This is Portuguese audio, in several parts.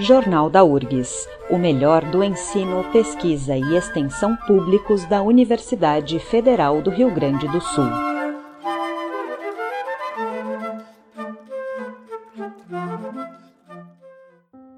Jornal da URGS, o melhor do ensino, pesquisa e extensão públicos da Universidade Federal do Rio Grande do Sul.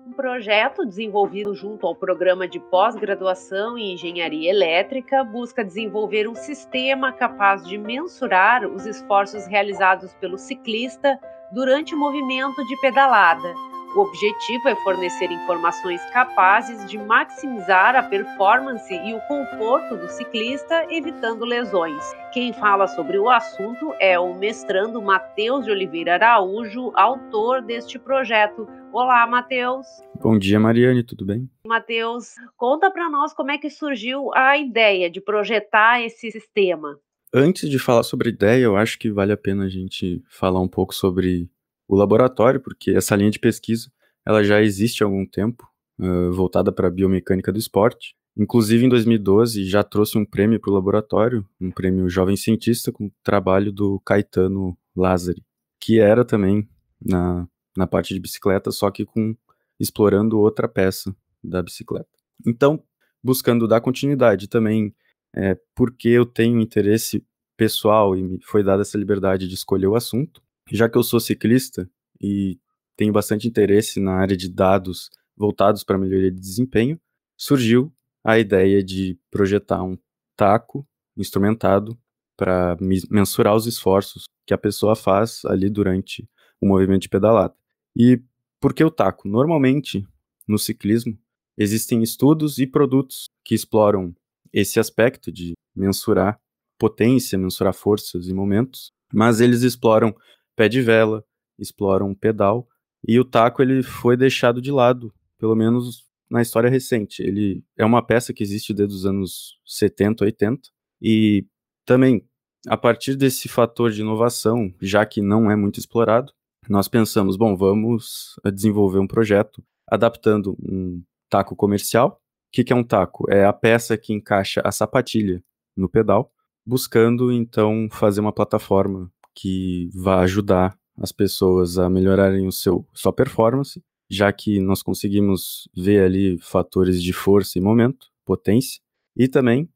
Um projeto desenvolvido junto ao Programa de Pós-Graduação em Engenharia Elétrica busca desenvolver um sistema capaz de mensurar os esforços realizados pelo ciclista durante o movimento de pedalada o objetivo é fornecer informações capazes de maximizar a performance e o conforto do ciclista, evitando lesões. Quem fala sobre o assunto é o mestrando Matheus de Oliveira Araújo, autor deste projeto. Olá, Matheus. Bom dia, Mariane, tudo bem? Matheus, conta para nós como é que surgiu a ideia de projetar esse sistema. Antes de falar sobre a ideia, eu acho que vale a pena a gente falar um pouco sobre o laboratório, porque essa linha de pesquisa ela já existe há algum tempo, uh, voltada para a biomecânica do esporte. Inclusive, em 2012, já trouxe um prêmio para o laboratório, um prêmio Jovem Cientista, com o trabalho do Caetano Lázari, que era também na, na parte de bicicleta, só que com explorando outra peça da bicicleta. Então, buscando dar continuidade também, é, porque eu tenho interesse pessoal e me foi dada essa liberdade de escolher o assunto, já que eu sou ciclista e tenho bastante interesse na área de dados voltados para melhoria de desempenho, surgiu a ideia de projetar um taco instrumentado para mensurar os esforços que a pessoa faz ali durante o movimento de pedalada. E por que o taco? Normalmente, no ciclismo, existem estudos e produtos que exploram esse aspecto de mensurar potência, mensurar forças e momentos, mas eles exploram pé de vela, exploram pedal, e o taco ele foi deixado de lado, pelo menos na história recente. Ele é uma peça que existe desde os anos 70, 80, e também a partir desse fator de inovação, já que não é muito explorado, nós pensamos, bom, vamos desenvolver um projeto adaptando um taco comercial. O que é um taco? É a peça que encaixa a sapatilha no pedal, buscando então fazer uma plataforma que vá ajudar as pessoas a melhorarem o seu sua performance, já que nós conseguimos ver ali fatores de força e momento, potência, e também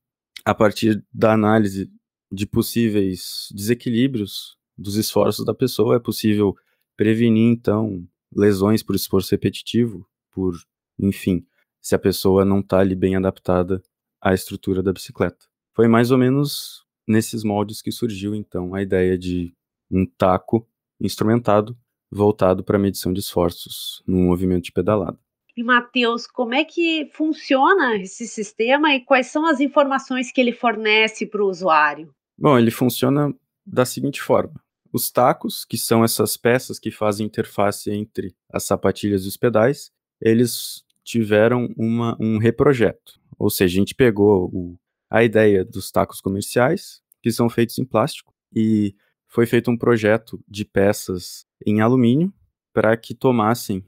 a partir da análise de possíveis desequilíbrios dos esforços da pessoa é possível prevenir então lesões por esforço repetitivo, por enfim, se a pessoa não está ali bem adaptada à estrutura da bicicleta. Foi mais ou menos nesses moldes que surgiu então a ideia de um taco instrumentado voltado para medição de esforços no movimento de pedalada. E Matheus, como é que funciona esse sistema e quais são as informações que ele fornece para o usuário? Bom, ele funciona da seguinte forma: os tacos, que são essas peças que fazem interface entre as sapatilhas e os pedais, eles tiveram uma, um reprojeto. Ou seja, a gente pegou o, a ideia dos tacos comerciais, que são feitos em plástico, e foi feito um projeto de peças em alumínio para que tomassem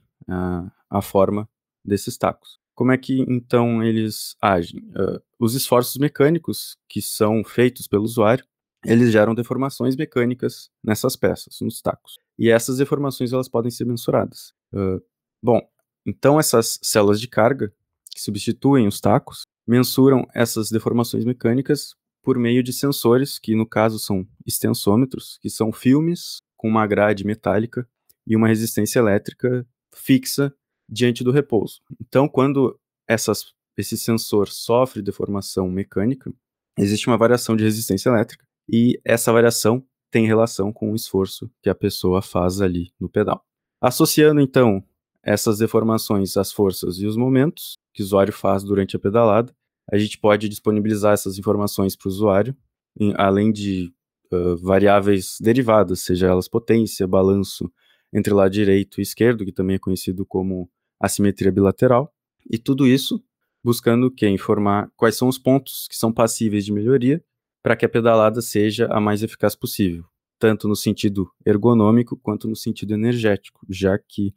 a forma desses tacos. Como é que então eles agem? Uh, os esforços mecânicos que são feitos pelo usuário, eles geram deformações mecânicas nessas peças, nos tacos. E essas deformações elas podem ser mensuradas. Uh, bom, então essas células de carga que substituem os tacos mensuram essas deformações mecânicas por meio de sensores, que no caso são extensômetros, que são filmes com uma grade metálica e uma resistência elétrica fixa diante do repouso. Então, quando essas, esse sensor sofre deformação mecânica, existe uma variação de resistência elétrica e essa variação tem relação com o esforço que a pessoa faz ali no pedal. Associando então essas deformações às forças e os momentos que o usuário faz durante a pedalada, a gente pode disponibilizar essas informações para o usuário, em, além de uh, variáveis derivadas, seja elas potência, balanço entre lado direito e esquerdo, que também é conhecido como assimetria bilateral, e tudo isso buscando que informar quais são os pontos que são passíveis de melhoria para que a pedalada seja a mais eficaz possível, tanto no sentido ergonômico quanto no sentido energético, já que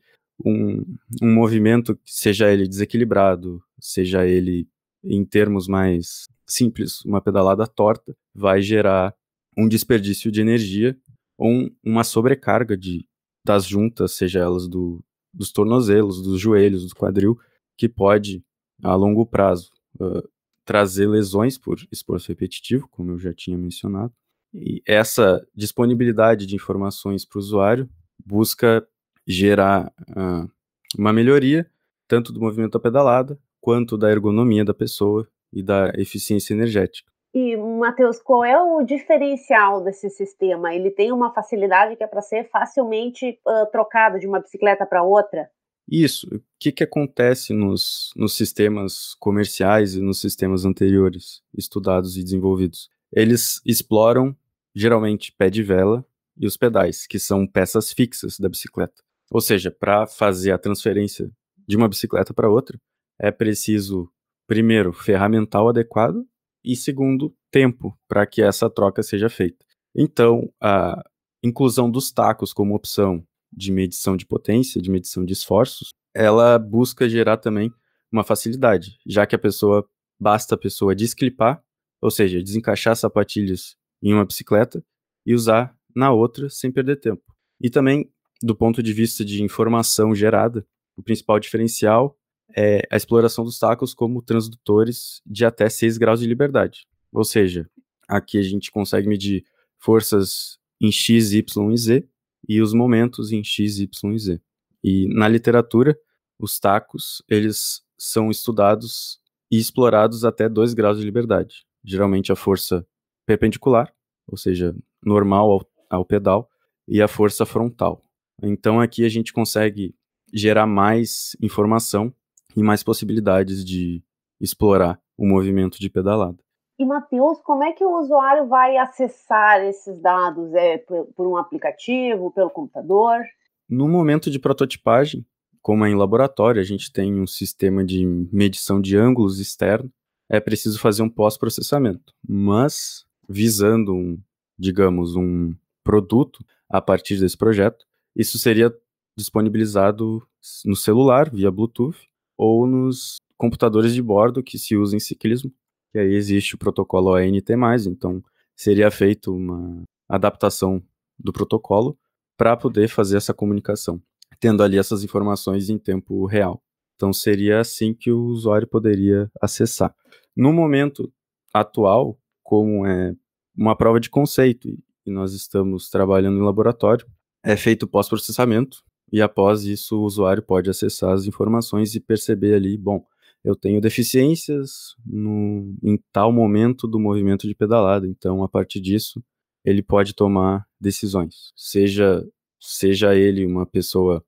um, um movimento, seja ele desequilibrado, seja ele em termos mais simples, uma pedalada torta vai gerar um desperdício de energia ou um, uma sobrecarga de, das juntas, seja elas do, dos tornozelos, dos joelhos, do quadril, que pode, a longo prazo, uh, trazer lesões por esforço repetitivo, como eu já tinha mencionado. E essa disponibilidade de informações para o usuário busca gerar uh, uma melhoria tanto do movimento da pedalada quanto da ergonomia da pessoa e da eficiência energética. E, Matheus, qual é o diferencial desse sistema? Ele tem uma facilidade que é para ser facilmente uh, trocado de uma bicicleta para outra? Isso. O que, que acontece nos, nos sistemas comerciais e nos sistemas anteriores estudados e desenvolvidos? Eles exploram, geralmente, pé de vela e os pedais, que são peças fixas da bicicleta. Ou seja, para fazer a transferência de uma bicicleta para outra, é preciso, primeiro, ferramental adequado e, segundo, tempo para que essa troca seja feita. Então, a inclusão dos tacos como opção de medição de potência, de medição de esforços, ela busca gerar também uma facilidade, já que a pessoa basta a pessoa desclipar, ou seja, desencaixar sapatilhas em uma bicicleta e usar na outra sem perder tempo. E também, do ponto de vista de informação gerada, o principal diferencial é a exploração dos tacos como transdutores de até 6 graus de liberdade. Ou seja, aqui a gente consegue medir forças em x, y e z e os momentos em x, y e z. E na literatura, os tacos, eles são estudados e explorados até 2 graus de liberdade. Geralmente a força perpendicular, ou seja, normal ao, ao pedal, e a força frontal. Então aqui a gente consegue gerar mais informação e mais possibilidades de explorar o movimento de pedalada. E, Matheus, como é que o usuário vai acessar esses dados? É por um aplicativo, pelo computador? No momento de prototipagem, como é em laboratório, a gente tem um sistema de medição de ângulos externo, é preciso fazer um pós-processamento. Mas, visando um, digamos, um produto a partir desse projeto, isso seria disponibilizado no celular, via Bluetooth, ou nos computadores de bordo que se usam em ciclismo, que aí existe o protocolo ONT+, então seria feito uma adaptação do protocolo para poder fazer essa comunicação, tendo ali essas informações em tempo real. Então seria assim que o usuário poderia acessar. No momento atual, como é uma prova de conceito e nós estamos trabalhando em laboratório, é feito pós-processamento e após isso o usuário pode acessar as informações e perceber ali, bom, eu tenho deficiências no, em tal momento do movimento de pedalada, então a partir disso ele pode tomar decisões, seja seja ele uma pessoa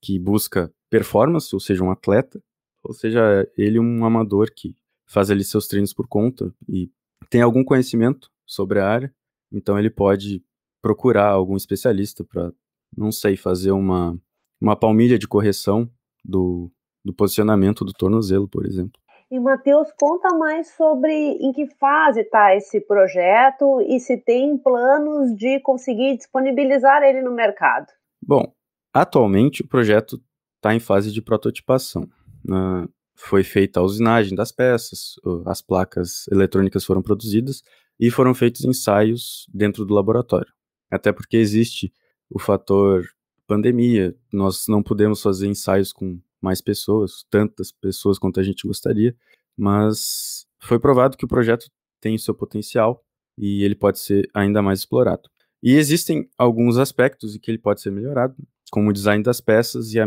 que busca performance, ou seja, um atleta, ou seja ele um amador que faz ali seus treinos por conta e tem algum conhecimento sobre a área, então ele pode procurar algum especialista para não sei, fazer uma, uma palmilha de correção do, do posicionamento do tornozelo, por exemplo. E, Matheus, conta mais sobre em que fase está esse projeto e se tem planos de conseguir disponibilizar ele no mercado. Bom, atualmente o projeto está em fase de prototipação. Uh, foi feita a usinagem das peças, as placas eletrônicas foram produzidas e foram feitos ensaios dentro do laboratório. Até porque existe o fator pandemia, nós não podemos fazer ensaios com mais pessoas, tantas pessoas quanto a gente gostaria, mas foi provado que o projeto tem seu potencial e ele pode ser ainda mais explorado. E existem alguns aspectos em que ele pode ser melhorado, como o design das peças e a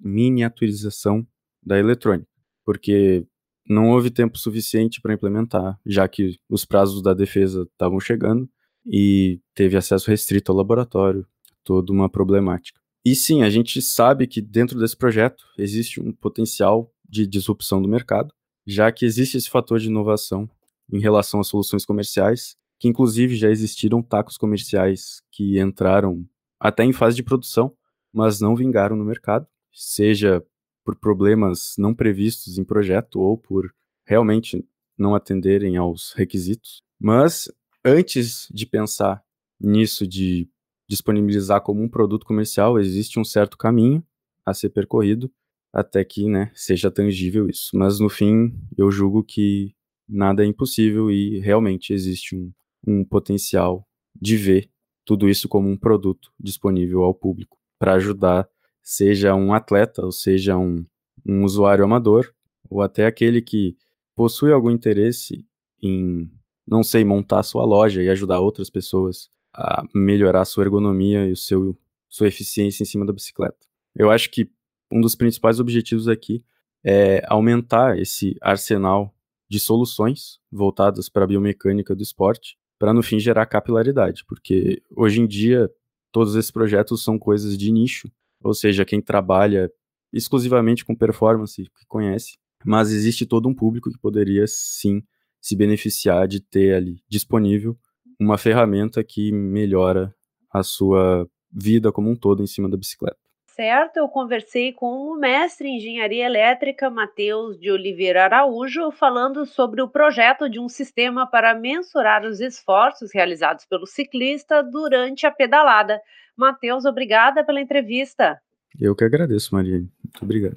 miniaturização da eletrônica, porque não houve tempo suficiente para implementar, já que os prazos da defesa estavam chegando e teve acesso restrito ao laboratório, toda uma problemática. E sim, a gente sabe que dentro desse projeto existe um potencial de disrupção do mercado, já que existe esse fator de inovação em relação às soluções comerciais, que inclusive já existiram tacos comerciais que entraram até em fase de produção, mas não vingaram no mercado, seja por problemas não previstos em projeto ou por realmente não atenderem aos requisitos. Mas antes de pensar nisso de disponibilizar como um produto comercial, existe um certo caminho a ser percorrido até que né, seja tangível isso. Mas no fim, eu julgo que nada é impossível e realmente existe um, um potencial de ver tudo isso como um produto disponível ao público para ajudar seja um atleta ou seja um, um usuário amador, ou até aquele que possui algum interesse em, não sei, montar sua loja e ajudar outras pessoas a melhorar sua ergonomia e o seu, sua eficiência em cima da bicicleta. Eu acho que um dos principais objetivos aqui é aumentar esse arsenal de soluções voltadas para a biomecânica do esporte, para no fim gerar capilaridade, porque hoje em dia todos esses projetos são coisas de nicho, ou seja, quem trabalha exclusivamente com performance que conhece, mas existe todo um público que poderia sim se beneficiar de ter ali disponível uma ferramenta que melhora a sua vida como um todo em cima da bicicleta certo, eu conversei com o mestre em engenharia elétrica Matheus de Oliveira Araújo, falando sobre o projeto de um sistema para mensurar os esforços realizados pelo ciclista durante a pedalada. Matheus, obrigada pela entrevista. Eu que agradeço, Maria. Muito obrigado.